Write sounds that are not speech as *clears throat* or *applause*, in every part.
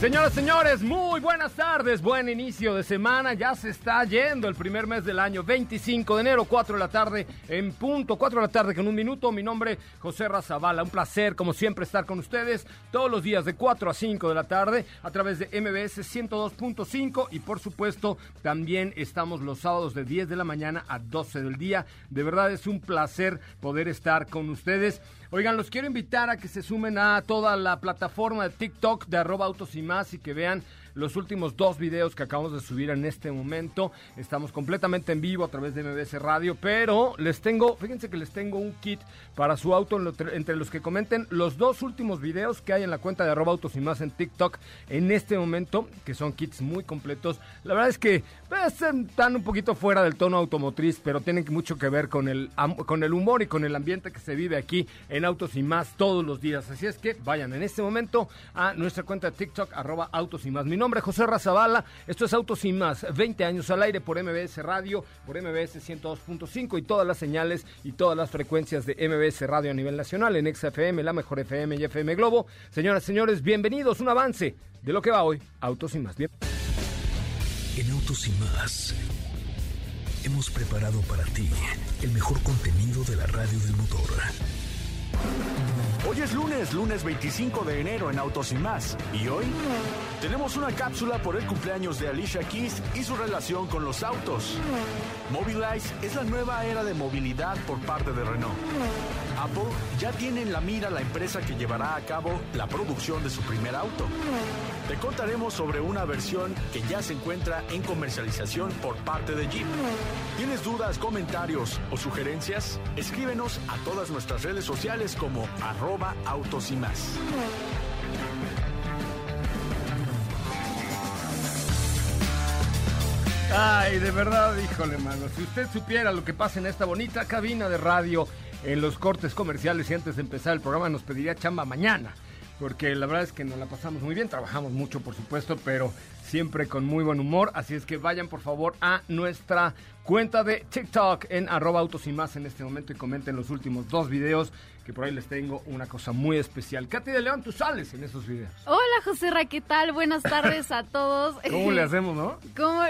Señoras, señores, muy buenas tardes, buen inicio de semana, ya se está yendo el primer mes del año, 25 de enero, 4 de la tarde, en punto, 4 de la tarde con un minuto, mi nombre José Razabala, un placer como siempre estar con ustedes todos los días de 4 a 5 de la tarde a través de MBS 102.5 y por supuesto también estamos los sábados de 10 de la mañana a 12 del día, de verdad es un placer poder estar con ustedes. Oigan, los quiero invitar a que se sumen a toda la plataforma de TikTok de arroba autos más y que vean los últimos dos videos que acabamos de subir en este momento. Estamos completamente en vivo a través de MBS Radio, pero les tengo, fíjense que les tengo un kit para su auto entre los que comenten los dos últimos videos que hay en la cuenta de arroba autos y más en TikTok en este momento, que son kits muy completos. La verdad es que pues, están un poquito fuera del tono automotriz, pero tienen mucho que ver con el, con el humor y con el ambiente que se vive aquí en Autos y Más todos los días. Así es que vayan en este momento a nuestra cuenta de TikTok, arroba Autos y Más. Mi es José Razabala, esto es Autos y Más, 20 años al aire por MBS Radio, por MBS 102.5 y todas las señales y todas las frecuencias de MBS Radio a nivel nacional, en XFM, la mejor FM y FM Globo. Señoras y señores, bienvenidos, un avance de lo que va hoy, Autos y Más. Bien. En Autos y Más hemos preparado para ti el mejor contenido de la radio del motor. Hoy es lunes, lunes 25 de enero en Autos y más. Y hoy tenemos una cápsula por el cumpleaños de Alicia Keys y su relación con los autos. Mobilize es la nueva era de movilidad por parte de Renault. Apple ya tiene en la mira la empresa que llevará a cabo la producción de su primer auto. Te contaremos sobre una versión que ya se encuentra en comercialización por parte de Jeep. ¿Tienes dudas, comentarios o sugerencias? Escríbenos a todas nuestras redes sociales como arroba autos y más. Ay, de verdad, híjole, mano. Si usted supiera lo que pasa en esta bonita cabina de radio, en los cortes comerciales y antes de empezar el programa, nos pediría chamba mañana. Porque la verdad es que nos la pasamos muy bien, trabajamos mucho, por supuesto, pero siempre con muy buen humor. Así es que vayan, por favor, a nuestra cuenta de TikTok en arroba autos y más en este momento y comenten los últimos dos videos que por ahí les tengo una cosa muy especial. Katy de León, tú sales en esos videos. Hola José Ra, ¿qué tal? Buenas tardes a todos. *laughs* ¿Cómo le hacemos, no? ¿Cómo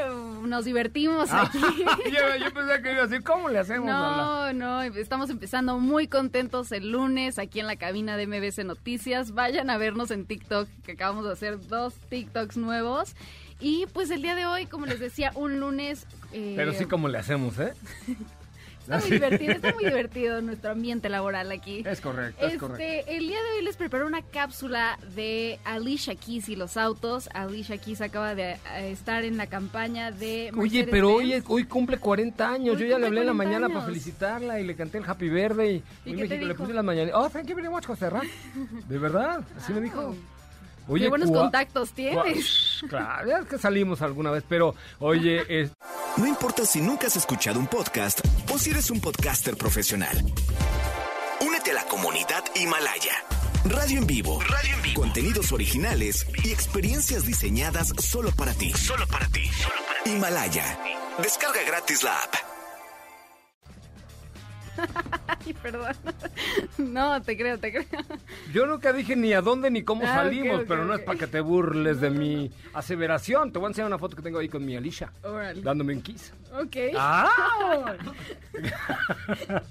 nos divertimos ah, aquí? *laughs* yo, pensé que iba a decir, ¿cómo le hacemos? No, no, estamos empezando muy contentos el lunes aquí en la cabina de MBC Noticias. Vayan a vernos en TikTok, que acabamos de hacer dos TikToks nuevos. Y pues el día de hoy, como les decía, un lunes... Eh, Pero sí como le hacemos, ¿eh? *laughs* Está muy divertido, está muy divertido nuestro ambiente laboral aquí. Es correcto, es este, correcto. El día de hoy les preparo una cápsula de Alicia Keys y los autos. Alicia Keys acaba de eh, estar en la campaña de Oye, pero hoy, hoy cumple 40 años. Yo ya le hablé en la mañana para felicitarla y le canté el Happy Verde y, y México le puse las mañanas. Oh, thank you very much, José *laughs* De verdad, así me dijo. Oye, Qué buenos contactos tienes. Claro, ya es que salimos alguna vez, pero oye... Es... No importa si nunca has escuchado un podcast o si eres un podcaster profesional. Únete a la comunidad Himalaya. Radio en vivo. Radio en vivo. Contenidos originales y experiencias diseñadas solo para ti. Solo para ti. Solo para ti. Himalaya. Descarga gratis la app. *laughs* Ay, perdón. *laughs* No, te creo, te creo. Yo nunca dije ni a dónde ni cómo Ah, salimos, pero no es para que te burles de mi aseveración. Te voy a enseñar una foto que tengo ahí con mi Alicia, dándome un kiss. Ok. ¡Ah! *laughs*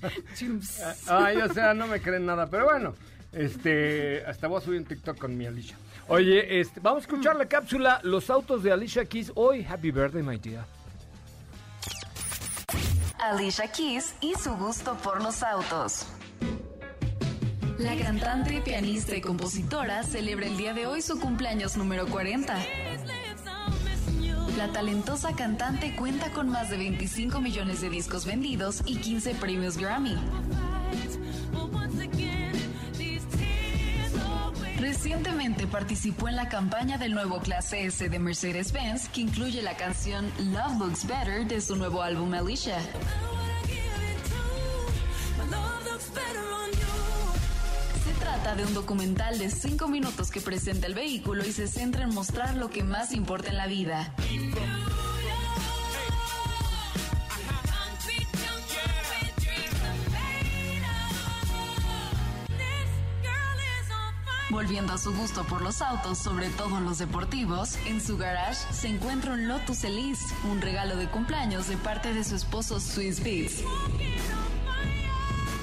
Ay, o sea, no me creen nada, pero bueno. Este, hasta voy a subir un TikTok con mi Alicia. Oye, este, vamos a escuchar la cápsula Los autos de Alicia Keys hoy. Happy birthday, my dear. Alicia Keys y su gusto por los autos. La cantante, pianista y compositora celebra el día de hoy su cumpleaños número 40. La talentosa cantante cuenta con más de 25 millones de discos vendidos y 15 premios Grammy. Recientemente participó en la campaña del nuevo Clase S de Mercedes-Benz, que incluye la canción Love Looks Better de su nuevo álbum Alicia. Se trata de un documental de 5 minutos que presenta el vehículo y se centra en mostrar lo que más importa en la vida. Volviendo a su gusto por los autos, sobre todo los deportivos, en su garage se encuentra un Lotus Elise, un regalo de cumpleaños de parte de su esposo Swiss Beats.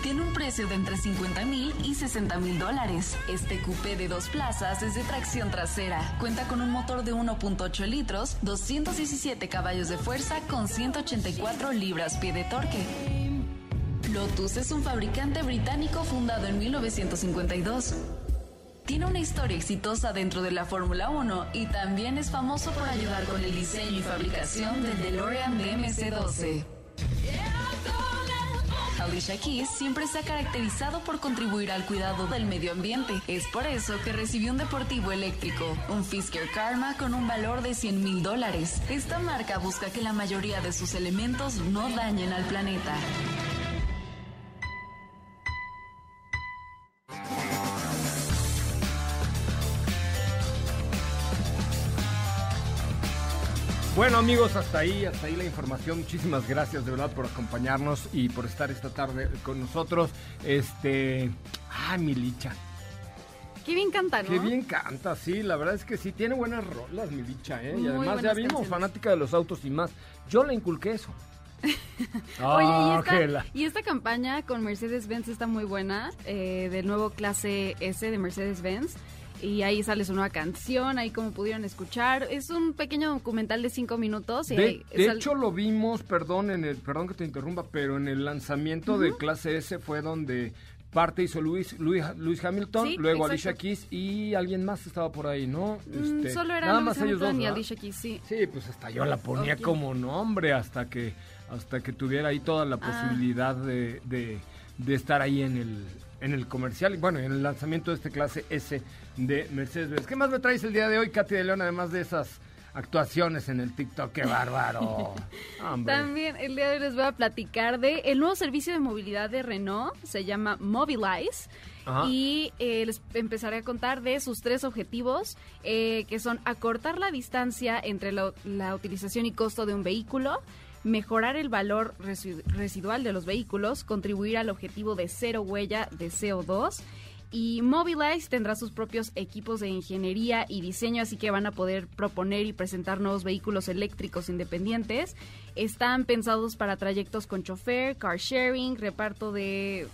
Tiene un precio de entre 50 mil y 60 mil dólares. Este coupé de dos plazas es de tracción trasera. Cuenta con un motor de 1.8 litros, 217 caballos de fuerza con 184 libras-pie de torque. Lotus es un fabricante británico fundado en 1952. Tiene una historia exitosa dentro de la Fórmula 1 y también es famoso por ayudar con el diseño y fabricación del DeLorean DMC-12. Alicia Keys siempre se ha caracterizado por contribuir al cuidado del medio ambiente. Es por eso que recibió un deportivo eléctrico, un Fisker Karma con un valor de 100 mil dólares. Esta marca busca que la mayoría de sus elementos no dañen al planeta. Bueno amigos, hasta ahí, hasta ahí la información. Muchísimas gracias de verdad por acompañarnos y por estar esta tarde con nosotros. Este, ah, mi Licha, Qué bien canta, ¿no? qué bien canta, sí, la verdad es que sí tiene buenas rolas, mi Licha, ¿eh? y además ya vimos canciones. fanática de los autos y más. Yo le inculqué eso. *laughs* Oye, Ah, y esta, y esta campaña con Mercedes-Benz está muy buena, eh, del nuevo clase S de Mercedes-Benz. Y ahí sale su nueva canción, ahí como pudieron escuchar. Es un pequeño documental de cinco minutos. Y De, ahí de sal- hecho lo vimos, perdón, en el, perdón que te interrumpa, pero en el lanzamiento de clase S fue donde parte hizo Luis, Luis, Luis Hamilton, Sí, luego exacto. Alicia Keys y alguien más estaba por ahí, ¿no? Mm, Este, solo era nada Lewis más ellos dos, Hamilton y. Alicia Keys, sí. Sí, pues hasta yo la ponía como nombre hasta que hasta que tuviera ahí toda la Ah. posibilidad de, de- de estar ahí en el en el comercial y bueno, en el lanzamiento de este clase S de Mercedes-Benz. ¿Qué más me traes el día de hoy, Katy de León, además de esas actuaciones en el TikTok? ¡Qué bárbaro! *laughs* Hombre. También el día de hoy les voy a platicar de el nuevo servicio de movilidad de Renault, se llama Mobilize. Ajá. Y eh, les empezaré a contar de sus tres objetivos, eh, que son acortar la distancia entre la, la utilización y costo de un vehículo, mejorar el valor resi- residual de los vehículos, contribuir al objetivo de cero huella de CO2 y Mobilize tendrá sus propios equipos de ingeniería y diseño, así que van a poder proponer y presentar nuevos vehículos eléctricos independientes. Están pensados para trayectos con chofer, car sharing, reparto de,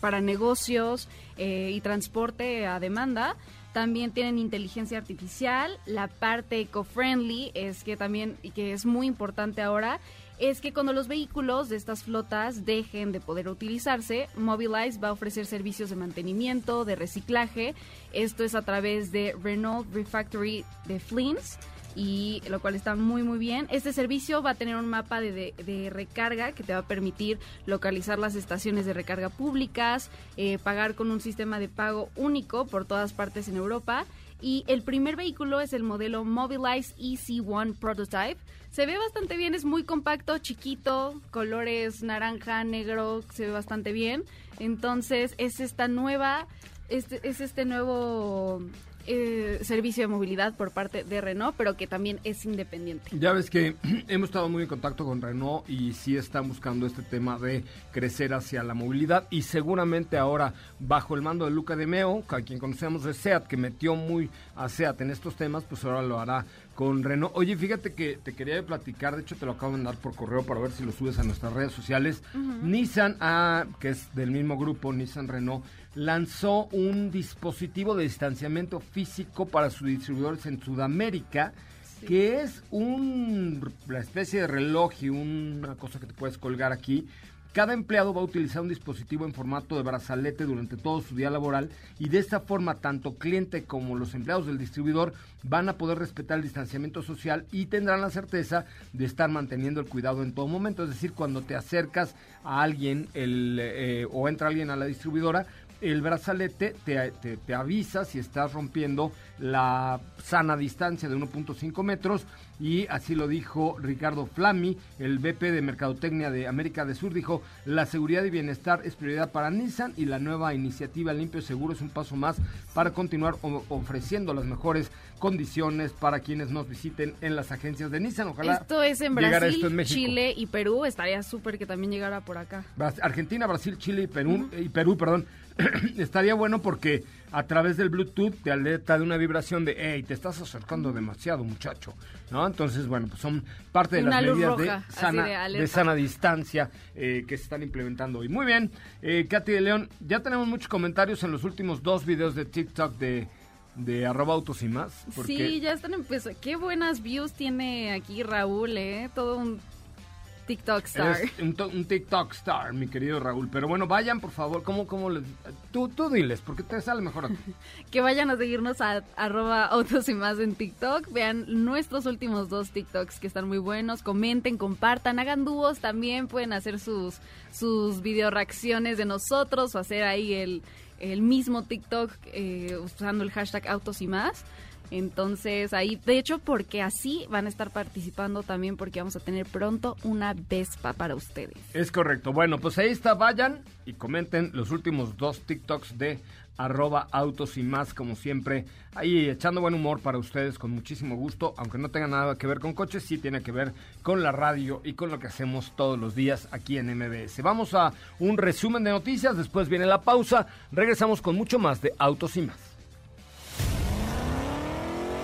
para negocios eh, y transporte a demanda. También tienen inteligencia artificial. La parte eco-friendly es que también, y que es muy importante ahora, es que cuando los vehículos de estas flotas dejen de poder utilizarse, Mobilize va a ofrecer servicios de mantenimiento, de reciclaje. Esto es a través de Renault Refactory de Flins y lo cual está muy muy bien. Este servicio va a tener un mapa de, de- recarga que te va a permitir localizar las estaciones de recarga públicas, eh, pagar con un sistema de pago único por todas partes en Europa. Y el primer vehículo es el modelo Mobilize EC1 Prototype. Se ve bastante bien, es muy compacto, chiquito, colores naranja, negro, se ve bastante bien. Entonces es esta nueva, este, es este nuevo eh, servicio de movilidad por parte de Renault, pero que también es independiente. Ya ves que *clears throat* hemos estado muy en contacto con Renault y sí están buscando este tema de crecer hacia la movilidad y seguramente ahora bajo el mando de Luca de Meo, a quien conocemos de SEAT, que metió muy a SEAT en estos temas, pues ahora lo hará con Renault. Oye, fíjate que te quería platicar, de hecho te lo acabo de mandar por correo para ver si lo subes a nuestras redes sociales. Nissan, ah, que es del mismo grupo, Nissan Renault, lanzó un dispositivo de distanciamiento físico para sus distribuidores en Sudamérica, que es un, una especie de reloj y una cosa que te puedes colgar aquí. Cada empleado va a utilizar un dispositivo en formato de brazalete durante todo su día laboral y de esta forma tanto cliente como los empleados del distribuidor van a poder respetar el distanciamiento social y tendrán la certeza de estar manteniendo el cuidado en todo momento. Es decir, cuando te acercas a alguien el, eh, o entra alguien a la distribuidora, el brazalete te, te, te, avisa si estás rompiendo la sana distancia de 1.5 metros y así lo dijo Ricardo Flami, el VP de Mercadotecnia de América del Sur, dijo, la seguridad y bienestar es prioridad para Nissan y la nueva iniciativa Limpio Seguro es un paso más para continuar ofreciendo las mejores condiciones para quienes nos visiten en las agencias de Nissan. Ojalá esto es en Brasil, en Chile y Perú, estaría súper que también llegara por acá. Argentina, Brasil, Chile y Perú, uh -huh. y Perú, perdón. *clears throat* estaría bueno porque a través del Bluetooth te alerta de una vibración de, hey, te estás acercando demasiado, muchacho, ¿no? Entonces, bueno, pues son parte de una las medidas roja, de, sana, de, de, sana distancia eh, que se están implementando hoy. Muy bien, eh, Katy de León, ya tenemos muchos comentarios en los últimos dos videos de TikTok de de arroba autos y más. Porque... Sí, ya están empezando. Qué buenas views tiene aquí Raúl, ¿eh? Todo un TikTok star. Un, un, TikTok star, mi querido Raúl. Pero bueno, vayan, por favor. ¿Cómo, cómo les, tú, tú diles, porque te sale mejor a ti. *laughs* que vayan a seguirnos a arroba autos y más en TikTok. Vean nuestros últimos dos TikToks que están muy buenos. Comenten, compartan, hagan dúos también. Pueden hacer sus, sus video reacciones de nosotros o hacer ahí el, el mismo TikTok eh, usando el hashtag autos y más. Entonces ahí, de hecho, porque así van a estar participando también porque vamos a tener pronto una Vespa para ustedes. Es correcto. Bueno, pues ahí está, vayan y comenten los últimos dos TikToks de arroba autos y más, como siempre, ahí echando buen humor para ustedes con muchísimo gusto, aunque no tenga nada que ver con coches, sí tiene que ver con la radio y con lo que hacemos todos los días aquí en MBS. Vamos a un resumen de noticias, después viene la pausa, regresamos con mucho más de autos y más.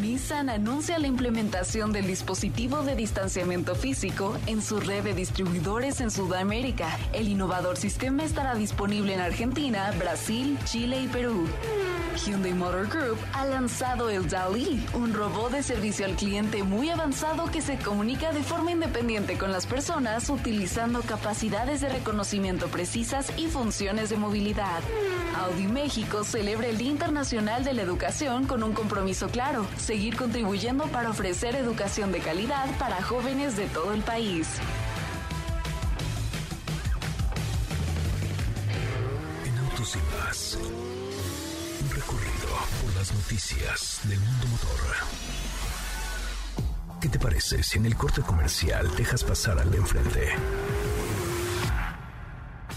Nissan anuncia la implementación del dispositivo de distanciamiento físico en su red de distribuidores en Sudamérica. El innovador sistema estará disponible en Argentina, Brasil, Chile y Perú. Hyundai Motor Group ha lanzado el DALI, un robot de servicio al cliente muy avanzado que se comunica de forma independiente con las personas utilizando capacidades de reconocimiento precisas y funciones de movilidad. Audi México celebra el Día Internacional de la Educación con un compromiso claro, seguir contribuyendo para ofrecer educación de calidad para jóvenes de todo el país. En Autos y más, un recorrido por las noticias del mundo motor. ¿Qué te parece si en el corte comercial dejas pasar al de enfrente?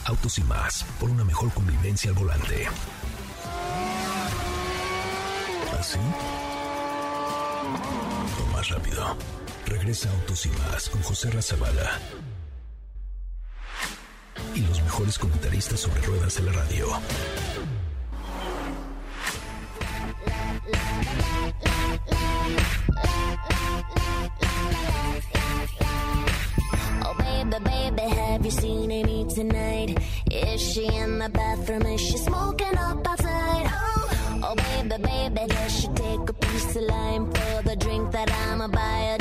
Autos y más, por una mejor convivencia al volante. ¿Así? Más rápido. Regresa Autos y más con José Razabala. Y los mejores comentaristas sobre ruedas de la radio. Oh, baby, baby, have you seen Amy tonight? Is she in the bathroom? Is she smoking up outside? Oh, oh baby, baby, does she take a of lime for the drink that I'ma buy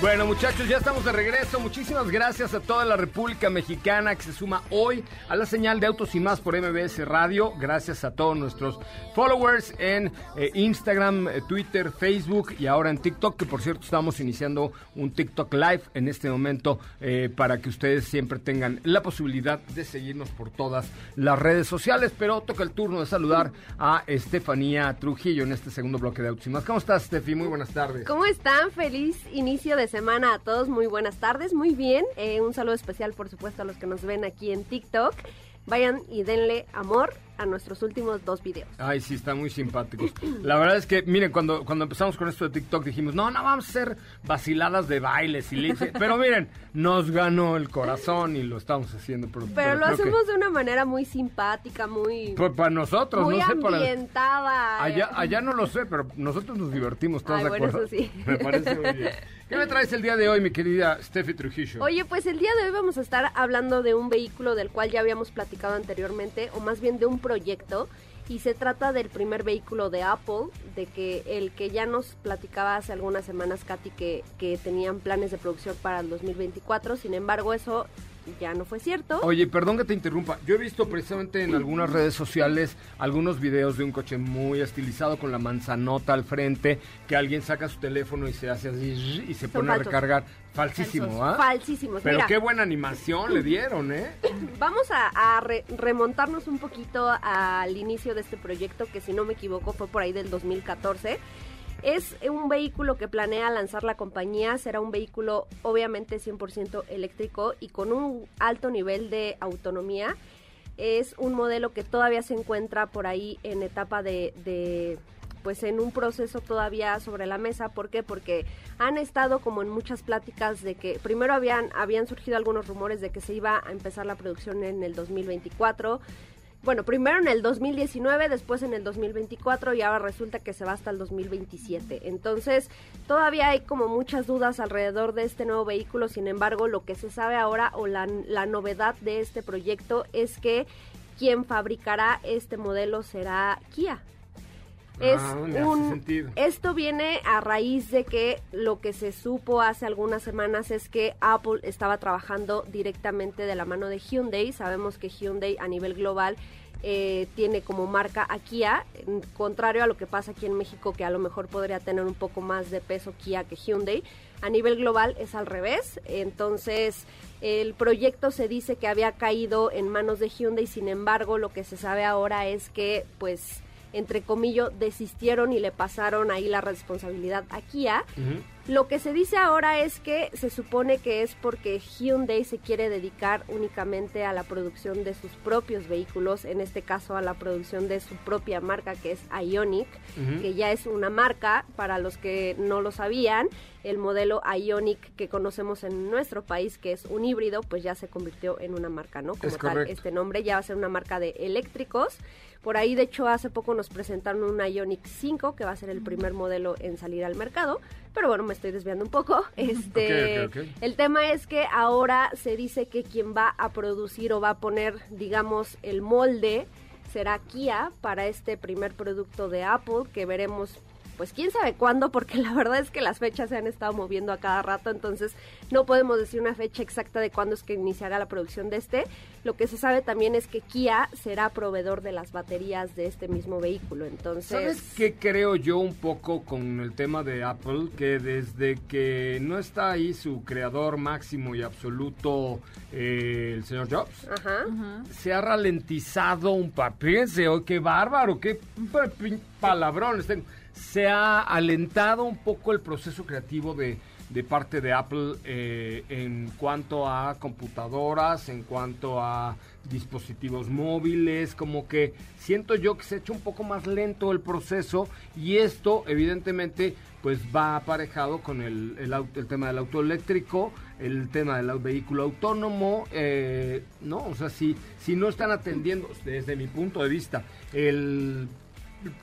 Bueno, muchachos, ya estamos de regreso. Muchísimas gracias a toda la República Mexicana que se suma hoy a la señal de Autos y Más por MBS Radio. Gracias a todos nuestros followers en eh, Instagram, eh, Twitter, Facebook y ahora en TikTok, que por cierto estamos iniciando un TikTok Live en este momento eh, para que ustedes siempre tengan la posibilidad de seguirnos por todas las redes sociales. Pero toca el turno de saludar a Estefanía Trujillo en este segundo bloque de Autos y Más. ¿Cómo estás, Estefi? Muy buenas tardes. ¿Cómo están? Feliz inicio de semana a todos. Muy buenas tardes. Muy bien. Eh, un saludo especial, por supuesto, a los que nos ven aquí en TikTok. Vayan y denle amor a nuestros últimos dos videos. Ay, sí, están muy simpáticos. La verdad es que, miren, cuando, cuando empezamos con esto de TikTok dijimos, no, no vamos a hacer vaciladas de bailes y lips. *laughs* Pero miren, nos ganó el corazón y lo estamos haciendo. Pero, Pero lo que- hacemos de una manera muy simpática, muy, Pues para nosotros, muy no sé para... ambientada. Allá, allá no lo sé, pero nosotros nos divertimos, ¿estás Ay, de bueno, acuerdo? eso sí. *laughs* Me parece muy bien. ¿Qué me traes el día de hoy, mi querida Steffi Trujillo? Oye, pues el día de hoy vamos a estar hablando de un vehículo del cual ya habíamos platicado anteriormente, o más bien de un proyecto, y se trata del primer vehículo de Apple, de que el que ya nos platicaba hace algunas semanas, Katy, que, que tenían planes de producción para el 2024, sin embargo eso ya no fue cierto. Oye, perdón que te interrumpa. Yo he visto precisamente en algunas redes sociales algunos videos de un coche muy estilizado con la manzanota al frente, que alguien saca su teléfono y se hace así y se Son pone a recargar. Falsísimo, ¿ah? Falsísimos. Pero Mira, qué buena animación le dieron, ¿eh? *laughs* Vamos a, a re- remontarnos un poquito al inicio de este proyecto, que si no me equivoco fue por ahí del 2014. Es un vehículo que planea lanzar la compañía, será un vehículo obviamente 100% eléctrico y con un alto nivel de autonomía. Es un modelo que todavía se encuentra por ahí en etapa de, de, pues en un proceso todavía sobre la mesa. ¿Por qué? Porque han estado como en muchas pláticas de que primero habían, habían surgido algunos rumores de que se iba a empezar la producción en el 2024. Bueno, primero en el 2019, después en el 2024 y ahora resulta que se va hasta el 2027. Entonces, todavía hay como muchas dudas alrededor de este nuevo vehículo. Sin embargo, lo que se sabe ahora o la, la novedad de este proyecto es que quien fabricará este modelo será Kia. Es Ah, un, esto viene a raíz de que lo que se supo hace algunas semanas es que Apple estaba trabajando directamente de la mano de Hyundai. Sabemos que Hyundai a nivel global eh, tiene como marca a Kia, contrario a lo que pasa aquí en México, que a lo mejor podría tener un poco más de peso Kia que Hyundai. A nivel global es al revés, entonces el proyecto se dice que había caído en manos de Hyundai, sin embargo lo que se sabe ahora es que pues entre comillas, desistieron y le pasaron ahí la responsabilidad a Kia. Lo que se dice ahora es que se supone que es porque Hyundai se quiere dedicar únicamente a la producción de sus propios vehículos, en este caso a la producción de su propia marca que es Ionic, que ya es una marca para los que no lo sabían. El modelo Ionic que conocemos en nuestro país, que es un híbrido, pues ya se convirtió en una marca, ¿no? Como Es tal, correcto. este nombre ya va a ser una marca de eléctricos. Por ahí, de hecho, hace poco nos presentaron un Ionic 5, que va a ser el primer modelo en salir al mercado. Pero bueno, me estoy desviando un poco. Este, *laughs* Ok, ok, ok. El tema es que ahora se dice que quien va a producir o va a poner, digamos, el molde será Kia para este primer producto de Apple, que veremos pues quién sabe cuándo, porque la verdad es que las fechas se han estado moviendo a cada rato, entonces no podemos decir una fecha exacta de cuándo es que iniciará la producción de este. Lo que se sabe también es que Kia será proveedor de las baterías de este mismo vehículo, entonces... ¿Sabes qué creo yo un poco con el tema de Apple? Que desde que no está ahí su creador máximo y absoluto, eh, el señor Jobs, Ajá. se ha ralentizado un papiense, oh, qué bárbaro, qué pa- pin- palabrones tengo. Se ha alentado un poco el proceso creativo de, de parte de Apple eh, en cuanto a computadoras, en cuanto a dispositivos móviles, como que siento yo que se ha hecho un poco más lento el proceso y esto evidentemente pues va aparejado con el, el, tema del auto eléctrico, el tema del vehículo autónomo, eh, ¿no? O sea, si, si no están atendiendo, desde mi punto de vista, el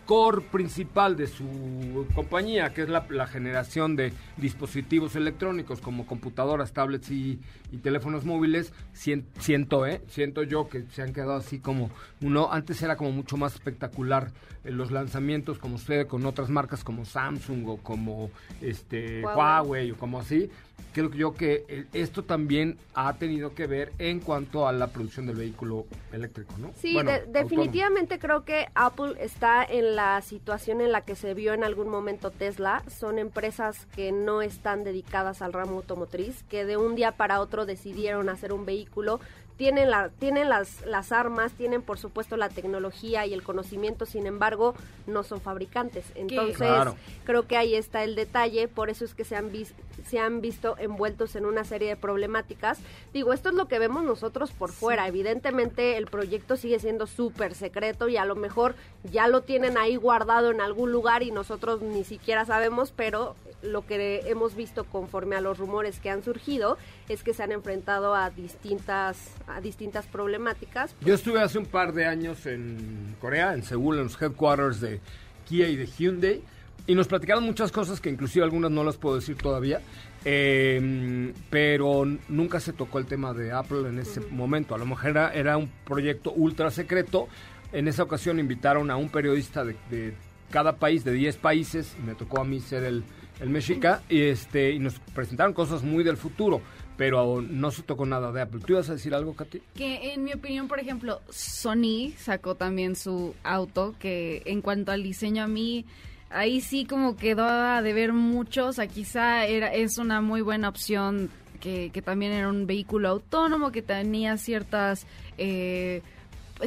core principal de su compañía, que es la, la generación de dispositivos electrónicos como computadoras, tablets y, y teléfonos móviles, sien- siento, ¿eh? Siento yo que se han quedado así como uno, antes era como mucho más espectacular eh, los lanzamientos como sucede con otras marcas como Samsung o como este Huawei. Huawei o como así, creo yo que eh, esto también ha tenido que ver en cuanto a la producción del vehículo eléctrico, ¿no? Sí, Bueno, de- definitivamente creo que Apple está en la situación en la que se vio en algún momento Tesla. Son empresas que no están dedicadas al ramo automotriz, que de un día para otro decidieron hacer un vehículo. Tienen, la, tienen las, las armas, tienen por supuesto la tecnología y el conocimiento, sin embargo, no son fabricantes. Entonces, Claro. creo que ahí está el detalle, por eso es que se han, vis- se han visto envueltos en una serie de problemáticas. Digo, esto es lo que vemos nosotros por fuera. Evidentemente el proyecto sigue siendo súper secreto y a lo mejor ya lo tienen ahí guardado en algún lugar y nosotros ni siquiera sabemos, pero lo que hemos visto conforme a los rumores que han surgido es que se han enfrentado a distintas, a distintas problemáticas. Yo estuve hace un par de años en Corea, en Seúl, en los headquarters de Kia y de Hyundai, y nos platicaron muchas cosas que inclusive algunas no las puedo decir todavía, eh, pero nunca se tocó el tema de Apple en ese momento. A lo mejor era, era un proyecto ultra secreto. En esa ocasión invitaron a un periodista de, de cada país, de 10 países, y me tocó a mí ser el, el mexica, y, este, y nos presentaron cosas muy del futuro, pero no se tocó nada de Apple. ¿Tú ibas a decir algo, Katy? Que en mi opinión, por ejemplo, Sony sacó también su auto, que en cuanto al diseño a mí, ahí sí como quedó a deber mucho, o sea, quizá era, es una muy buena opción que, que también era un vehículo autónomo, que tenía ciertas... eh,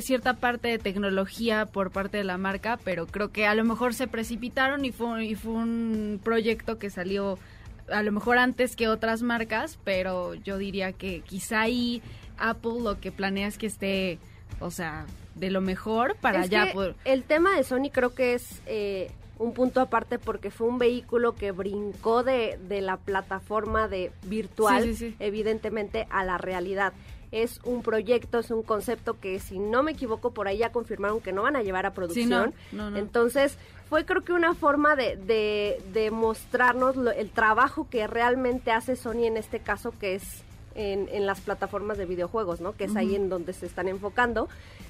cierta parte de tecnología por parte de la marca, pero creo que a lo mejor se precipitaron y fue, y fue un proyecto que salió a lo mejor antes que otras marcas, pero yo diría que quizá ahí Apple lo que planea es que esté, o sea, de lo mejor para Es poder... El tema de Sony creo que es eh, un punto aparte porque fue un vehículo que brincó de, de la plataforma de virtual, Sí, sí, sí. evidentemente, a la realidad. Es un proyecto, es un concepto que, si no me equivoco, por ahí ya confirmaron que no van a llevar a producción. no, no. Entonces, fue creo que una forma de, de, de mostrarnos lo- el trabajo que realmente hace Sony en este caso, que es en, en las plataformas de videojuegos, ¿no? Que es ahí en donde se están enfocando.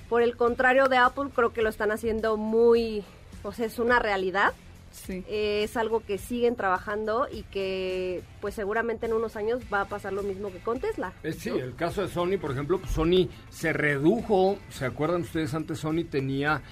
Por el contrario de Apple, creo que lo están haciendo muy, o sea, es una realidad. Sí. Eh, es algo que siguen trabajando y que pues seguramente en unos años va a pasar lo mismo que con Tesla. Eh, sí, el caso de Sony, por ejemplo, pues Sony se redujo, ¿se acuerdan ustedes? Antes Sony tenía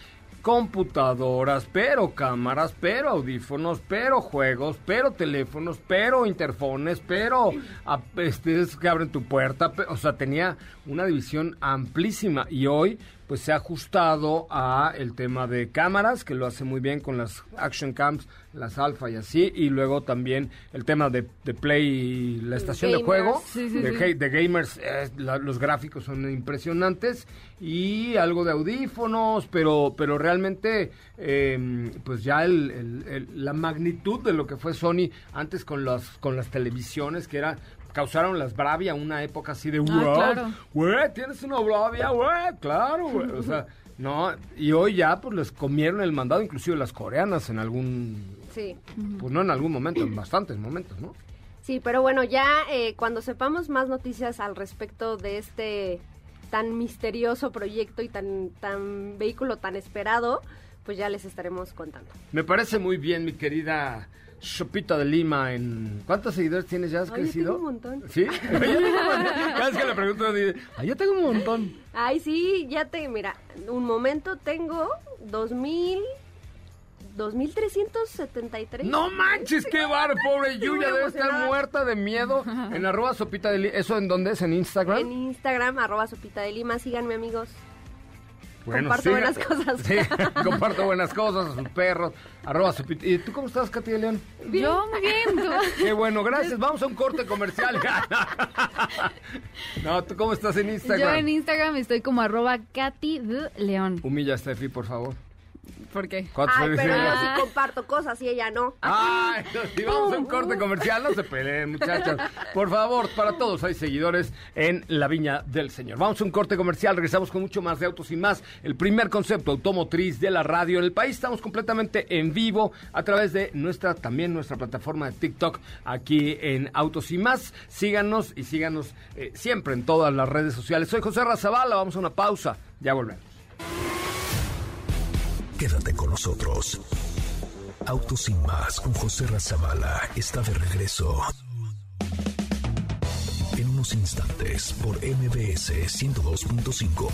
computadoras, pero cámaras, pero audífonos, pero juegos, pero teléfonos, pero interfones, pero a- este, es que abren tu puerta, o sea, tenía una división amplísima y hoy pues se ha ajustado a el tema de cámaras, que lo hace muy bien con las action cams, las alfa y así, y luego también el tema de, de play, la estación de Gamers. juego, Sí, sí, de, sí. de gamers, eh, la- los gráficos son impresionantes y algo de audífonos, pero pero realmente eh, pues ya el- el- el- la magnitud de lo que fue Sony antes con las con las televisiones que era causaron las Bravia una época así de wow, claro. güey, tienes una Bravia, güey, claro, güey, o sea, *laughs* no, y hoy ya pues les comieron el mandado inclusive las coreanas en algún Sí. pues no en algún momento, en bastantes momentos, ¿no? Sí, pero bueno, ya eh, cuando sepamos más noticias al respecto de este tan misterioso proyecto y tan, tan vehículo tan esperado, pues ya les estaremos contando. Me parece muy bien, mi querida Sopita de Lima. En... ¿Cuántos seguidores tienes ya? ¿Has yo crecido? tengo un montón. ¿Sí? Oye, *laughs* yo tengo un montón. Cada vez que le pregunto, dice, "Ay, yo tengo un montón. Ay, sí, ya te, mira, un momento tengo 2000, 2373. No manches, qué bar, pobre *laughs* Yuya, debe estar muerta de miedo. En arroba Sopita de Lima. ¿Eso en dónde es? ¿En Instagram? En Instagram, arroba sopita de lima, síganme amigos. Bueno, comparto siga- buenas cosas. Sí, *laughs* comparto buenas cosas, a sus perros. Arroba Sopita. ¿Y tú cómo estás, Katy de León? Yo muy bien. tú. *laughs* Qué bueno, gracias. Vamos a un corte comercial. *laughs* no, ¿tú cómo estás en Instagram? Yo en Instagram estoy como arroba Katy de León. Humilla a Steffi, por favor. ¿Por qué? ¿Cuántos Ay, pero yo sí comparto cosas y ella no. Ay, *laughs* si vamos a un corte comercial, no se peleen, muchachos. Por favor, para todos hay seguidores en la Viña del Señor. Vamos a un corte comercial, regresamos con mucho más de Autos y Más, el primer concepto automotriz de la radio en el país. Estamos completamente en vivo a través de nuestra, también nuestra plataforma de TikTok aquí en Autos y Más. Síganos y síganos eh, siempre en todas las redes sociales. Soy José Razabala, vamos a una pausa, ya volvemos. Quédate con nosotros. Autos sin más con José Razabala está de regreso. en unos instantes por MBS 102.5.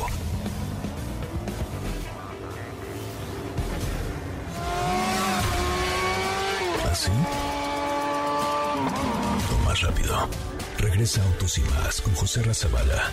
¿Así? O más rápido. Regresa Autos y Más con José Razabala.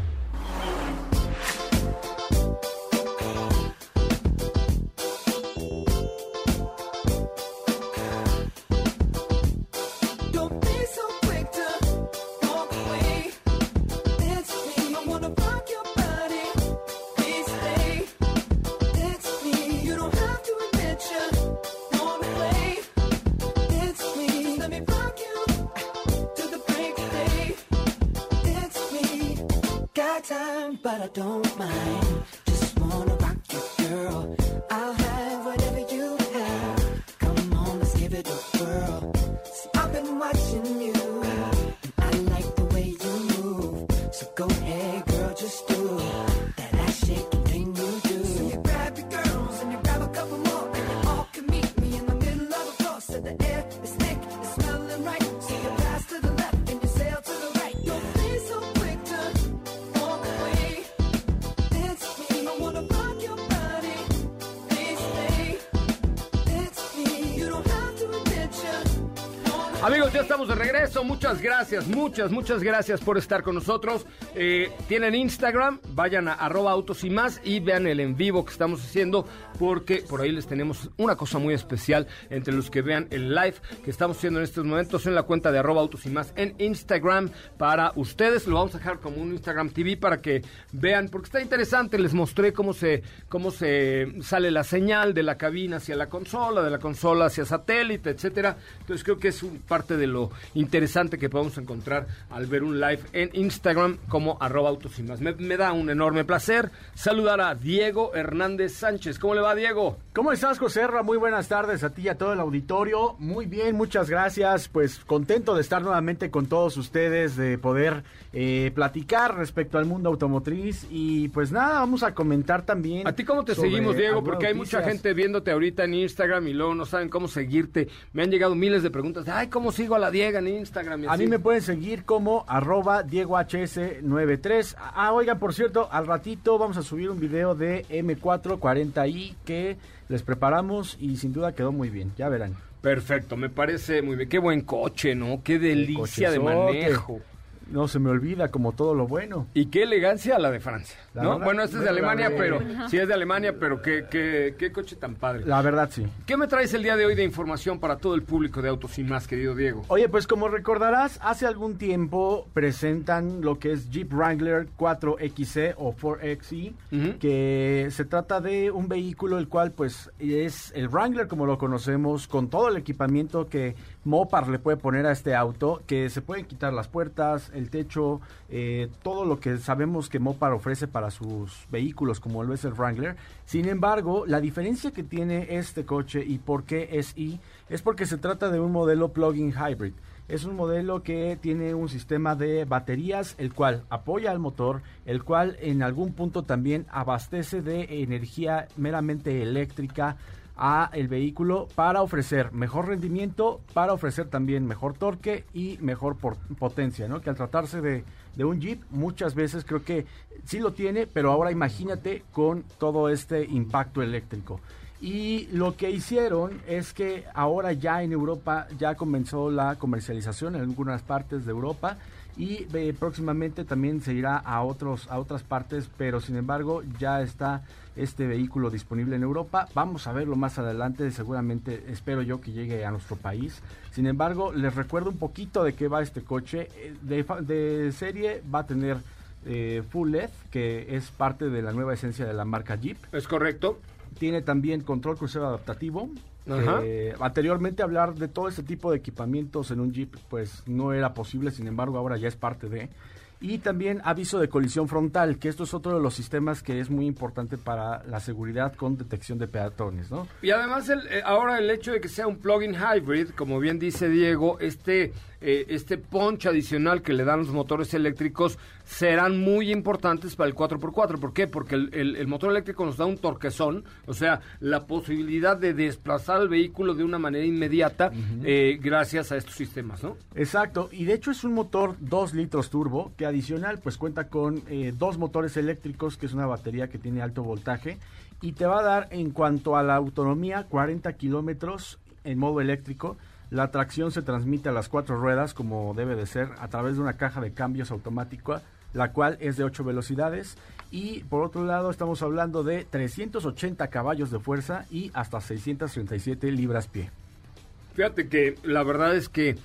Regreso. Muchas gracias, muchas, muchas gracias por estar con nosotros. Eh, Tienen Instagram, vayan a arroba autos y más y vean el en vivo que estamos haciendo porque por ahí les tenemos una cosa muy especial entre los que vean el live que estamos haciendo en estos momentos en la cuenta de arroba autos y más en Instagram para ustedes. Lo vamos a dejar como un Instagram TV para que vean porque está interesante. Les mostré cómo se, cómo se sale la señal de la cabina hacia la consola, de la consola hacia satélite, etcétera. Entonces creo que es un- parte de lo interesante que podemos encontrar al ver un live en Instagram como arroba autos y más. Me, me da un enorme placer saludar a Diego Hernández Sánchez. ¿Cómo le va Diego? ¿Cómo estás, José Ra? Muy buenas tardes a ti y a todo el auditorio. Muy bien, muchas gracias. Pues contento de estar nuevamente con todos ustedes, de poder eh, platicar respecto al mundo automotriz. Y pues nada, vamos a comentar también. ¿A ti cómo te seguimos, Diego? Porque hay mucha gente viéndote ahorita en Instagram y luego no saben cómo seguirte. Me han llegado miles de preguntas. Ay, ¿cómo sigo a la Diega en Instagram? y A así. mí me pueden seguir como arroba DiegoHS93. Ah, oigan, por cierto, al ratito vamos a subir un video de M440i que les preparamos y sin duda quedó muy bien. Ya verán. Perfecto, me parece muy bien. Qué buen coche, ¿no? Qué delicia de manejo. No se me olvida como todo lo bueno. Y qué elegancia la de Francia, La ¿no? verdad, bueno, este es de Alemania, de- pero sí es de Alemania, pero qué, qué, qué coche tan padre. La verdad, sí. ¿Qué me traes el día de hoy de información para todo el público de Autos y Más, querido Diego? Oye, pues como recordarás, hace algún tiempo presentan lo que es Jeep Wrangler 4XE o 4XE, Ujú. que se trata de un vehículo el cual pues es el Wrangler como lo conocemos, con todo el equipamiento que Mopar le puede poner a este auto, que se pueden quitar las puertas, el techo, eh, todo lo que sabemos que Mopar ofrece para sus vehículos como lo es el Wrangler. Sin embargo, la diferencia que tiene este coche y por qué es I es porque se trata de un modelo plug-in hybrid. Es un modelo que tiene un sistema de baterías, el cual apoya al motor, el cual en algún punto también abastece de energía meramente eléctrica a el vehículo para ofrecer mejor rendimiento, para ofrecer también mejor torque y mejor potencia, ¿no? Que al tratarse de, de un Jeep, muchas veces creo que sí lo tiene, pero ahora imagínate con todo este impacto eléctrico. Y lo que hicieron es que ahora ya en Europa ya comenzó la comercialización en algunas partes de Europa y eh, próximamente también se irá a otros a otras partes, pero sin embargo ya está este vehículo disponible en Europa. Vamos a verlo más adelante, seguramente espero yo que llegue a nuestro país. Sin embargo, les recuerdo un poquito de qué va este coche. Eh, De, serie va a tener eh, Full LED, que es parte de la nueva esencia de la marca Jeep. ¿Es correcto? Tiene también control crucero adaptativo. Eh, anteriormente hablar de todo este tipo de equipamientos en un Jeep pues no era posible, sin embargo ahora ya es parte de. Y también aviso de colisión frontal, que esto es otro de los sistemas que es muy importante para la seguridad con detección de peatones, ¿no? Y además el, eh, ahora el hecho de que sea un plug-in hybrid, como bien dice Diego, este, eh, este punch adicional que le dan los motores eléctricos serán muy importantes para el 4x4. ¿Por qué? Porque el, el- el motor eléctrico nos da un torquezón, o sea, la posibilidad de desplazar el vehículo de una manera inmediata eh, gracias a estos sistemas, ¿no? Exacto, y de hecho es un motor 2 litros turbo que adicional pues cuenta con eh, dos motores eléctricos, que es una batería que tiene alto voltaje, y te va a dar en cuanto a la autonomía 40 kilómetros en modo eléctrico. La tracción se transmite a las cuatro ruedas como debe de ser a través de una caja de cambios automática, la cual es de 8 velocidades. Y por otro lado estamos hablando de 380 caballos de fuerza y hasta 637 libras pie. Fíjate que la verdad es que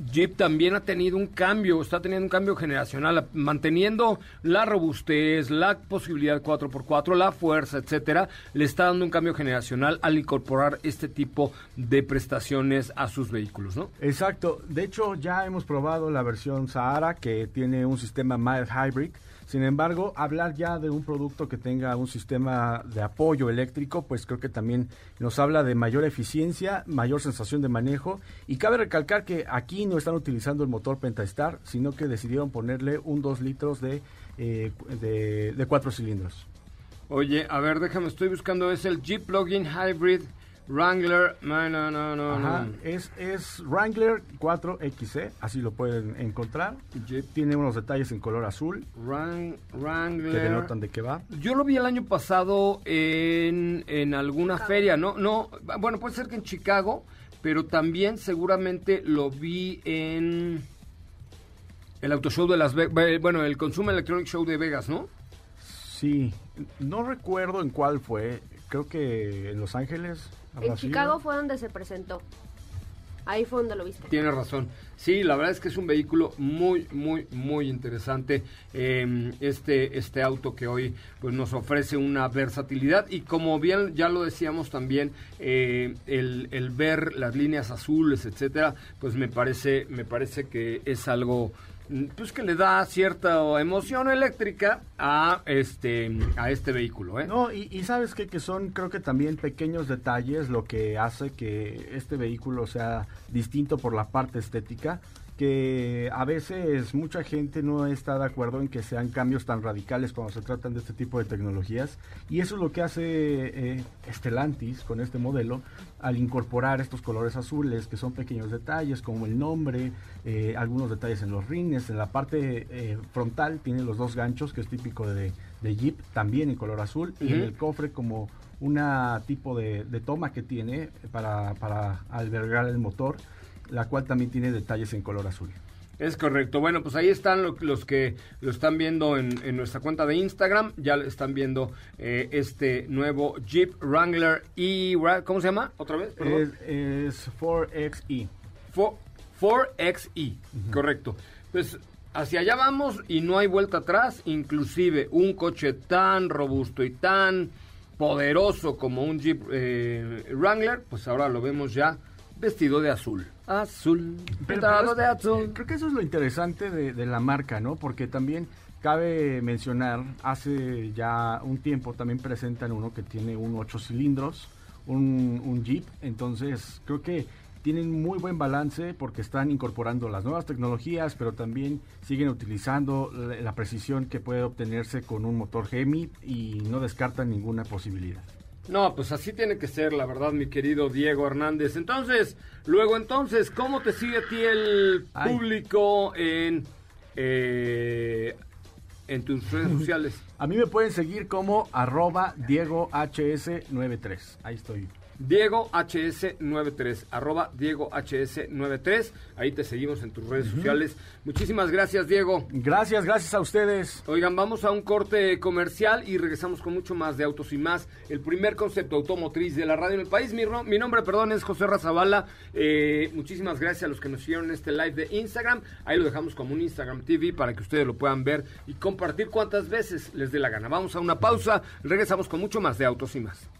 Jeep también ha tenido un cambio, está teniendo un cambio generacional, manteniendo la robustez, la posibilidad 4x4, la fuerza, etcétera, le está dando un cambio generacional al incorporar este tipo de prestaciones a sus vehículos, ¿no? Exacto. De hecho, ya hemos probado la versión Sahara que tiene un sistema mild hybrid. Sin embargo, hablar ya de un producto que tenga un sistema de apoyo eléctrico, pues creo que también nos habla de mayor eficiencia, mayor sensación de manejo. Y cabe recalcar que aquí no están utilizando el motor Pentastar, sino que decidieron ponerle un 2 litros de, eh, de, de 4 cilindros. Oye, a ver, déjame, estoy buscando, es el Jeep Plug-in Hybrid Wrangler, no, no, no, no, Ajá, no. es, es Wrangler 4XE, así lo pueden encontrar. Tiene unos detalles en color azul Wran- que Wrangler. denotan de qué va. Yo lo vi el año pasado en, en alguna feria, ¿no? No, bueno, puede ser que en Chicago, pero también seguramente lo vi en el Auto Show de Las Vegas, bueno, el Consumer Electronic Show de Vegas, ¿no? Sí, no recuerdo en cuál fue, creo que en Los Ángeles. En. Chicago fue donde se presentó. Ahí fue donde lo viste. Tienes razón. Sí, la verdad es que es un vehículo muy, muy, muy interesante. eh, este, este auto que hoy pues, nos ofrece una versatilidad y como bien ya lo decíamos también, eh, el, el ver las líneas azules, etcétera, pues me parece, me parece que es algo pues que le da cierta emoción eléctrica a este, a este vehículo, ¿eh? No, y, y sabes qué? que son creo que también pequeños detalles lo que hace que este vehículo sea distinto por la parte estética, que a veces mucha gente no está de acuerdo en que sean cambios tan radicales cuando se tratan de este tipo de tecnologías, y eso es lo que hace eh, Stellantis con este modelo al incorporar estos colores azules, que son pequeños detalles como el nombre, eh, algunos detalles en los rines, en la parte eh, frontal tiene los dos ganchos, que es típico de, de Jeep, también en color azul, y en el cofre como una tipo de, de toma que tiene para, para albergar el motor, la cual también tiene detalles en color azul. Es correcto. Bueno, pues ahí están lo- los que lo están viendo en, en nuestra cuenta de Instagram. Ya lo están viendo eh, este nuevo Jeep Wrangler y ¿cómo se llama? Otra vez, perdón. Es, es 4XE. Fo- 4XE, correcto. Pues hacia allá vamos y no hay vuelta atrás. Inclusive un coche tan robusto y tan poderoso como un Jeep eh, Wrangler, pues ahora lo vemos ya vestido de azul. Azul, pintado de azul. Creo que eso es lo interesante de, de la marca, ¿no? Porque también cabe mencionar, hace ya un tiempo también presentan uno que tiene un 8 cilindros, un, un Jeep, entonces creo que tienen muy buen balance porque están incorporando las nuevas tecnologías, pero también siguen utilizando la, la precisión que puede obtenerse con un motor Hemi y no descartan ninguna posibilidad. No, pues así tiene que ser, la verdad, mi querido Diego Hernández. Entonces, luego entonces, ¿cómo te sigue a ti el Ay. público en, eh, en tus redes sociales? A mí me pueden seguir como arroba Diego HS93. Ahí estoy. Diego HS93, arroba Diego HS93. Ahí te seguimos en tus redes sociales. Muchísimas gracias, Diego. Gracias, gracias a ustedes. Oigan, vamos a un corte comercial y regresamos con mucho más de Autos y Más, el primer concepto automotriz de la radio en el país. Mi, mi nombre, perdón, es José Razabala. Eh, muchísimas gracias a los que nos siguieron en este live de Instagram. Ahí lo dejamos como un Instagram TV para que ustedes lo puedan ver y compartir cuantas veces les dé la gana. Vamos a una pausa, regresamos con mucho más de Autos y Más.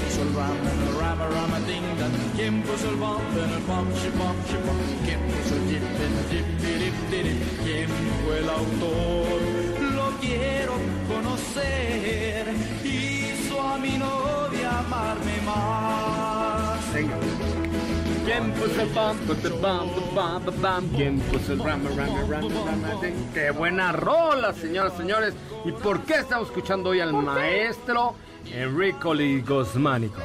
ram en ram a ram a ding dong. El autor lo quiero conocer hizo a mi novia amarme más. ¿Quién puso el ¿Quién puso el ram, ¡Qué buena rola, señoras, señores! ¿Y por qué estamos escuchando hoy al maestro? Enrico Ligosmánico?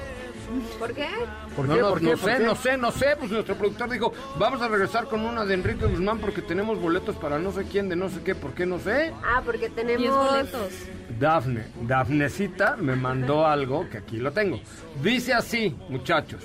¿Por qué? ¿Por no, qué? no, ¿Por qué? no ¿Por sé, qué? no sé, no sé. Pues nuestro productor dijo, vamos a regresar con una de Enrique Guzmán porque tenemos boletos para no sé quién, de no sé qué, ¿por qué no sé? Ah, porque 10 tenemos... boletos. Dafne, Dafnecita me mandó algo que aquí lo tengo. Dice así, muchachos.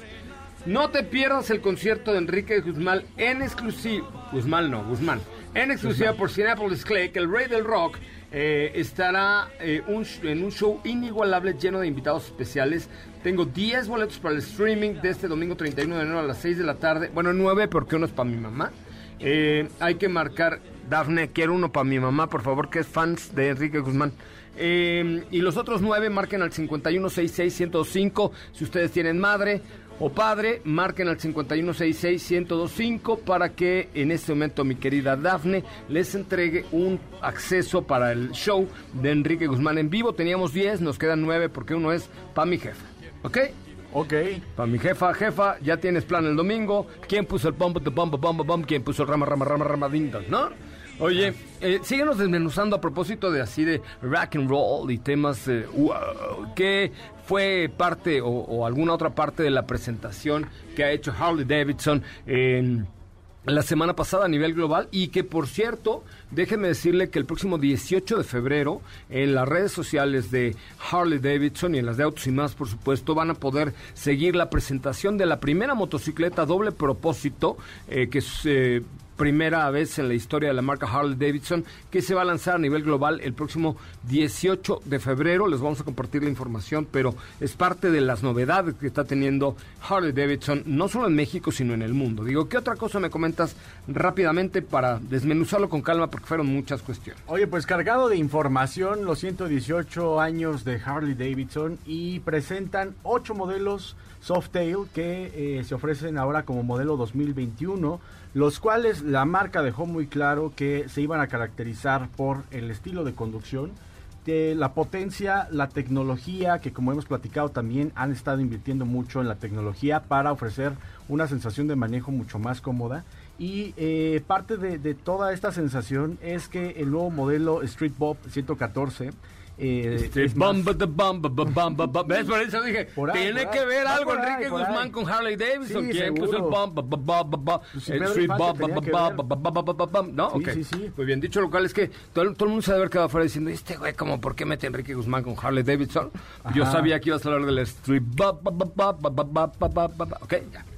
No te pierdas el concierto de Enrique Guzmán en exclusiva. Guzmán no, Guzmán. En exclusiva por Cinepolis Clay, que el rey del rock eh, estará eh, en un show inigualable lleno de invitados especiales. Tengo 10 boletos para el streaming de este domingo 31 de enero a las 6 de la tarde. Bueno, 9 porque uno es para mi mamá. Eh, hay que marcar, Dafne, quiero uno para mi mamá, por favor, que es fans de Enrique Guzmán. Y los otros nueve marquen al 5166-1025 si ustedes tienen madre o padre, marquen al 5166-1025 para que en este momento mi querida Dafne les entregue un acceso para el show de Enrique Guzmán en vivo. Teníamos 10, nos quedan 9 porque uno es para mi jefa. ¿Ok? Ok. Para mi jefa, jefa, ya tienes plan el domingo. ¿Quién puso el the pump, pump, pump? ¿Quién puso el rama, rama, rama, rama, ding, ¿no? Oye, eh, síguenos desmenuzando a propósito de así de rock and roll y temas. eh, wow, ¿Qué fue parte o, o alguna otra parte de la presentación que ha hecho Harley Davidson en la semana pasada a nivel global y que por cierto, déjenme decirle que el próximo 18 de febrero en las redes sociales de Harley Davidson y en las de Autos y más, por supuesto, van a poder seguir la presentación de la primera motocicleta doble propósito eh, que eh, primera vez en la historia de la marca Harley Davidson que se va a lanzar a nivel global el próximo 18 de febrero. Les vamos a compartir la información, pero es parte de las novedades que está teniendo Harley Davidson, no solo en México, sino en el mundo. Digo, ¿qué otra cosa me comentas rápidamente para desmenuzarlo con calma? Porque fueron muchas cuestiones. Oye, pues cargado de información, los 118 años de Harley Davidson y presentan ocho modelos Softail que eh, se ofrecen ahora como modelo 2021, los cuales la marca dejó muy claro que se iban a caracterizar por el estilo de conducción, de la potencia, la tecnología, que como hemos platicado también han estado invirtiendo mucho en la tecnología para ofrecer una sensación de manejo mucho más cómoda. Y eh, parte de, de toda esta sensación es que el nuevo modelo Street Bob 114 eh, es Por eso dije, tiene que ver algo Enrique Guzmán con Harley Davidson. El el street ¿No? Muy bien, dicho lo cual es que todo, el mundo se haber quedado afuera diciendo, este güey, ¿cómo por qué mete a Enrique Guzmán con Harley Davidson? Yo sabía que ibas a hablar del street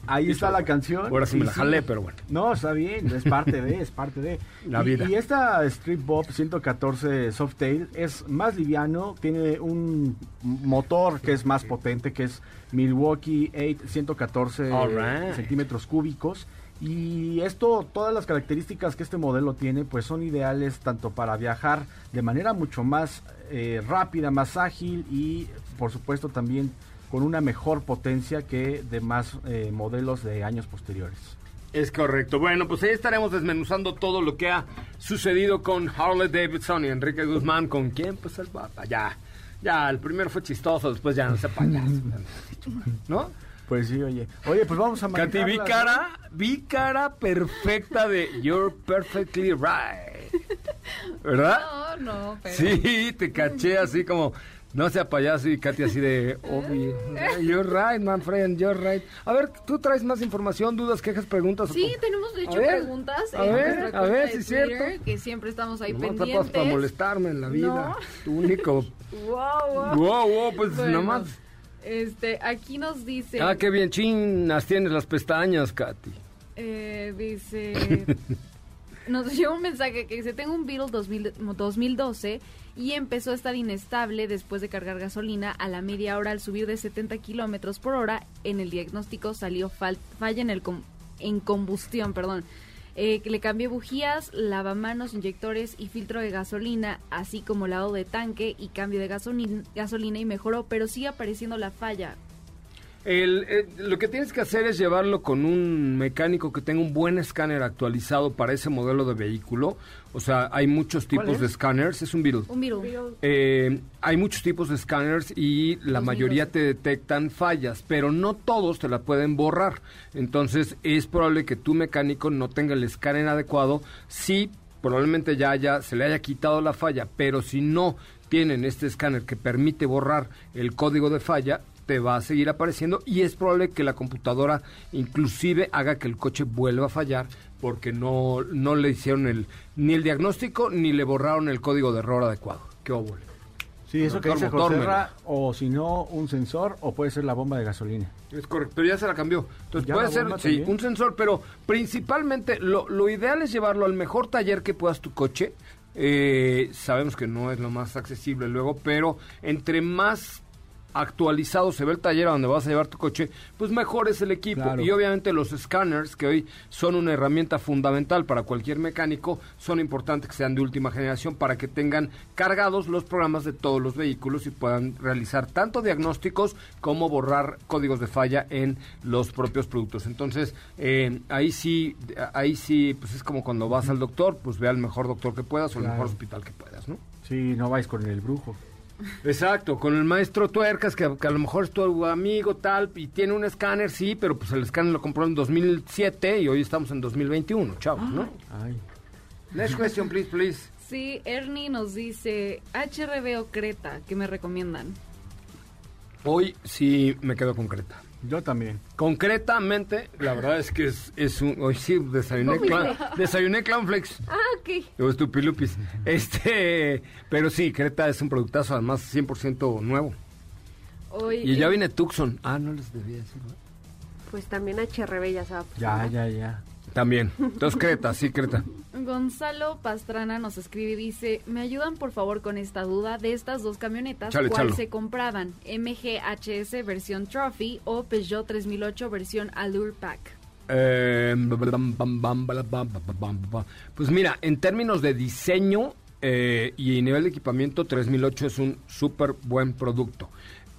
Ahí está la canción. Ahora sí me la jalé, pero bueno. No, está bien, es parte de, es parte de. *laughs* La y, vida. Y esta Street Bob 114 Softail es más liviano, tiene un motor que es más potente, que es Milwaukee 8 114 All right. centímetros cúbicos. Y esto, todas las características que este modelo tiene, pues son ideales tanto para viajar de manera mucho más eh, rápida, más ágil y por supuesto también con una mejor potencia que demás eh, modelos de años posteriores. Es correcto. Bueno, pues ahí estaremos desmenuzando todo lo que ha sucedido con Harley Davidson y Enrique Guzmán. ¿Con quién? Pues el papá. Ya, ya, el primero fue chistoso, después ya no sé payaso. *laughs* ¿No? Pues sí, oye. Oye, pues vamos a Katy, vi cara, vi cara perfecta de You're perfectly right. *laughs* ¿Verdad? No, no, pero... Sí, te caché así como, no sea payaso y Katy así de, obvio. You're right, man friend, you're right. A ver, tú traes más información, dudas, quejas, preguntas. Sí, tenemos de hecho ver, preguntas a en ver, a ver de es cierto. Twitter, que siempre estamos ahí No te pendientes. pasas para molestarme en la vida. No. Tu único. Wow, wow. Wow, wow, pues Bueno, nomás. Este, aquí nos dice, Ah, qué bien chinas tienes las pestañas, Katy. eh, dice, *laughs* nos llegó un mensaje que dice, tengo un Beetle 2000 2012 y empezó a estar inestable después de cargar gasolina a la media hora al subir de 70 kilómetros por hora. En el diagnóstico salió fal- falla en, el com- en combustión, perdón. Eh, le cambié bujías, lavamanos, inyectores y filtro de gasolina, así como lavado de tanque y cambio de gasolina y mejoró, pero sigue apareciendo la falla. El, eh, lo que tienes que hacer es llevarlo con un mecánico que tenga un buen escáner actualizado para ese modelo de vehículo. O sea, hay muchos ¿Cuál tipos de escáneres. Es un Beetle. Un virus. Eh, hay muchos tipos de escáneres y la 2012. mayoría te detectan fallas, pero no todos te la pueden borrar. Entonces es probable que tu mecánico no tenga el escáner adecuado. Sí, probablemente ya haya, se le haya quitado la falla, pero si no tienen este escáner que permite borrar el código de falla, te va a seguir apareciendo y es probable que la computadora inclusive haga que el coche vuelva a fallar porque no, no le hicieron el, ni el diagnóstico ni le borraron el código de error adecuado. Qué óvole. Sí, eso que dice Joserra, o si no, un sensor, o puede ser la bomba de gasolina. Es correcto, pero ya se la cambió. Entonces ¿Ya puede ser sí, un sensor, pero principalmente lo, lo ideal es llevarlo al mejor taller que puedas tu coche. Eh, sabemos que no es lo más accesible luego, pero entre más actualizado se ve el taller a donde vas a llevar tu coche, pues mejor es el equipo. Claro. Y obviamente los scanners, que hoy son una herramienta fundamental para cualquier mecánico, son importantes que sean de última generación para que tengan cargados los programas de todos los vehículos y puedan realizar tanto diagnósticos como borrar códigos de falla en los propios productos. Entonces, eh, ahí sí, ahí sí, pues es como cuando vas al doctor, pues ve al mejor doctor que puedas o al mejor hospital que puedas, ¿no? Sí, no vais con el brujo. Exacto, con el maestro Tuercas, que, que a lo mejor es tu amigo tal, y tiene un escáner, sí, pero pues el escáner lo compró en 2007 y hoy estamos en 2021, chavos, ¿no? Ay. Next question, please, please. Sí, Ernie nos dice HRB o Creta, que me recomiendan. Hoy sí me quedo con Creta. Yo también. Concretamente, la verdad es que es, es un... Hoy sí desayuné, clan, desayuné Clownflakes. Ah, ok. O estupilupis. Este, pero sí, Creta es un productazo, además 100% nuevo. Hoy, Y ya viene Tucson. Ah, no les debía decir, ¿no? Pues también HRB ya se va a Ya, ya, ya. También. Entonces, Creta, sí, Creta. Gonzalo Pastrana nos escribe y dice, ¿me ayudan por favor con esta duda de estas dos camionetas? ¿Cuál se compraban? MGHS versión Trophy o Peugeot 3008 versión Allure Pack. Eh, pues mira, en términos de diseño eh, y nivel de equipamiento, 3008 es un súper buen producto.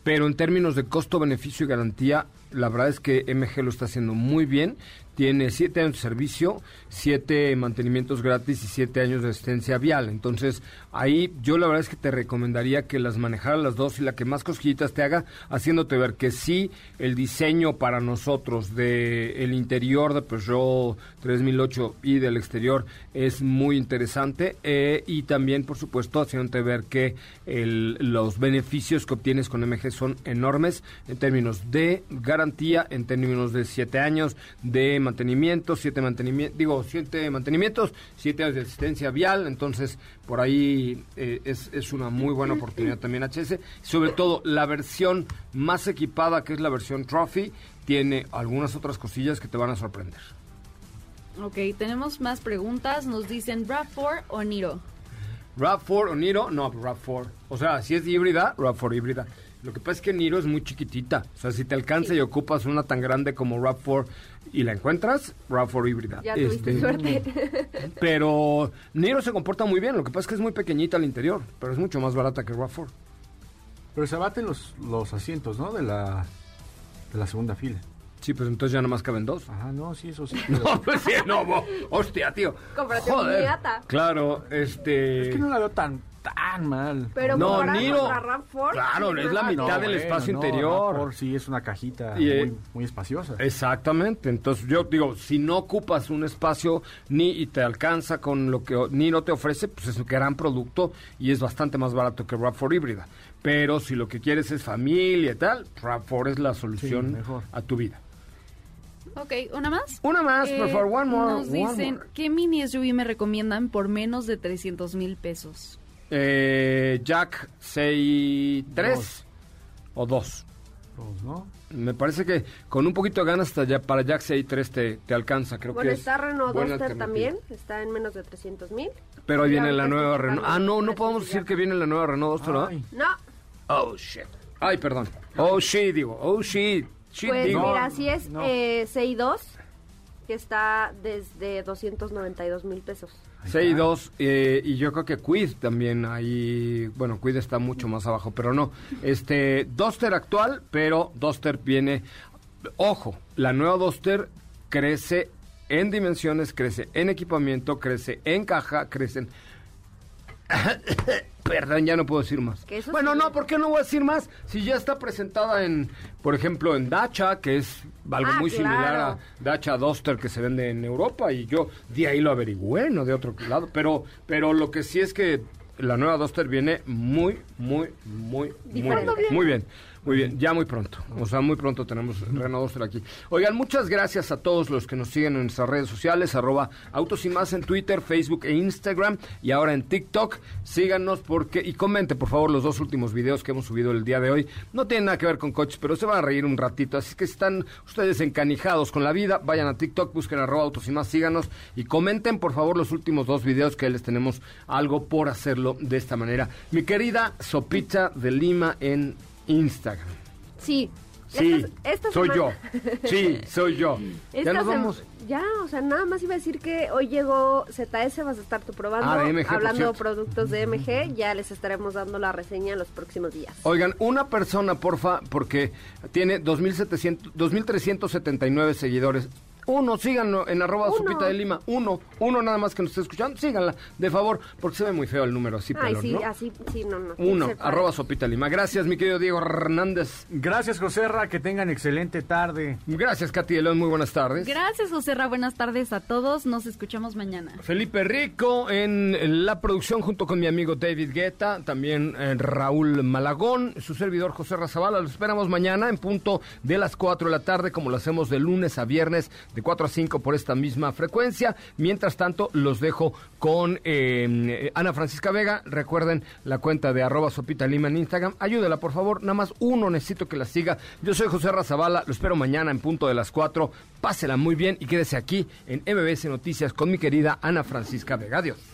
Pero en términos de costo, beneficio y garantía, la verdad es que MG lo está haciendo muy bien. Tiene siete años de servicio, siete mantenimientos gratis y siete años de asistencia vial. Entonces, ahí yo la verdad es que te recomendaría que las manejaras las dos y la que más cosquillitas te haga, haciéndote ver que sí, el diseño para nosotros de el interior de Peugeot 3008 y del exterior es muy interesante. eh, y también, por supuesto, haciéndote ver que el- los beneficios que obtienes con MG son enormes en términos de garantía, en términos de siete años de mantenimiento, siete mantenimientos, digo, siete mantenimientos, siete años de asistencia vial, entonces por ahí eh, es, es una muy buena oportunidad también HS. Sobre todo la versión más equipada, que es la versión Trophy, tiene algunas otras cosillas que te van a sorprender. Ok, tenemos más preguntas. Nos dicen RAV4 o Niro. RAV4 o Niro, no, RAV4. O sea, si es híbrida, RAV4 híbrida. Lo que pasa es que Niro es muy chiquitita. O sea, si te alcanza y ocupas una tan grande como RAV4 y la encuentras, RAV4 híbrida. Ya tuviste Este, suerte. *laughs* Pero Niro se comporta muy bien. Lo que pasa es que es muy pequeñita al interior, pero es mucho más barata que RAV4. Pero se abaten los, los asientos, ¿no? De la, de la segunda fila. Sí, pues entonces ya nomás caben dos. Ajá, no, sí, eso sí. *laughs* No, pues sí, no, bo- hostia, tío. Cómprate Joder. Claro, este... Es que no la veo tan, tan mal. Pero No, comparado Niro- RAV4, Claro, sí, es la mitad No, del bueno, espacio no, interior. RAV4 sí es una cajita Y, eh, muy, muy espaciosa. Exactamente, entonces yo digo, si no ocupas un espacio ni y te alcanza con lo que o- ni no te ofrece, pues es un gran producto y es bastante más barato que RAV4 híbrida. Pero si lo que quieres es familia y tal, RAV4 es la solución mejor. a tu vida. Ok, ¿una más? Una más, por Eh, favor, one more, Nos one dicen, more. ¿qué mini SUV me recomiendan por menos de 300 mil pesos? Eh, Jack 6 3 Dos. o 2. Dos, ¿no? Me parece que con un poquito de ganas hasta ya para Jack 3 te, te alcanza. Creo Bueno, que es está Renault buena Duster también, está en menos de 300 mil. Pero ahí viene la nueva Renault. Ah, no, no podemos decir que viene la nueva Renault Duster, ¿verdad? No, Oh, shit. Ay, perdón. Oh, shit, digo. Oh, shit. Shit, pues digo. mira, si es no. eh, CI2, que está desde 292 mil pesos. CI2 eh, y yo creo que Quid también ahí, bueno, Quid está mucho más abajo, pero no. Este Duster actual, pero Duster viene, ojo, la nueva Duster crece en dimensiones, crece en equipamiento, crece en caja, crecen Perdón, ya no puedo decir más. Bueno, sí. no, ¿por qué no voy a decir más? Si ya está presentada en, por ejemplo, en Dacha, que es algo Ah, muy similar a. Dacha Duster que se vende en Europa y yo de ahí lo averigüé, no de otro lado. Pero, pero lo que sí es que la nueva Duster viene muy, muy, muy, muy ¿Cuándo bien. Muy bien. Muy bien, ya muy pronto. O sea, muy pronto tenemos Renault aquí. Oigan, muchas gracias a todos los que nos siguen en nuestras redes sociales, arroba Autos y Más en Twitter, Facebook e Instagram y ahora en TikTok. Síganos porque y comenten por favor los dos últimos videos que hemos subido el día de hoy. No tienen nada que ver con coches, pero se van a reír un ratito. Así que si están ustedes encanijados con la vida, vayan a TikTok, busquen arroba Autos y Más, síganos y comenten por favor los últimos dos videos que les tenemos algo por hacerlo de esta manera. Mi querida Sopita de Lima en Instagram. Sí. Sí, Esta- esta soy semana- yo. Sí, *laughs* soy yo. Esta ya nos vamos. Ya, o sea, nada más iba a decir que hoy llegó ZS, vas a estar tú probando, Ah, de MG, hablando cierto. productos de MG, ya les estaremos dando la reseña en los próximos días. Oigan, una persona, porfa, porque tiene 2.700 2.379 seguidores. Uno, síganlo en arroba Uno. Sopita de Lima. Uno, uno nada más que nos esté escuchando. Síganla, de favor, porque se ve muy feo el número así, Ay, pelón, sí, ¿no? así, sí, no, no. Uno, arroba. Sopita de Lima. Gracias, mi querido Diego Hernández. Gracias, Joserra, que tengan excelente tarde. Gracias, Katy de León. Muy buenas tardes. Gracias, José Ra. Buenas tardes a todos. Nos escuchamos mañana. Felipe Rico en la producción junto con mi amigo David Guetta, también eh, Raúl Malagón, su servidor José Razabala. Los esperamos mañana en punto de las 4 de la tarde, como lo hacemos de lunes a viernes, de 4 a 5 por esta misma frecuencia. Mientras tanto, los dejo con eh, Ana Francisca Vega. Recuerden la cuenta de arroba Sopita Lima en Instagram. Ayúdela, por favor. Nada más uno necesito que la siga. Yo soy José Razabala. Lo espero mañana en punto de las 4. Pásela muy bien y quédese aquí en MBS Noticias con mi querida Ana Francisca Vega. Adiós.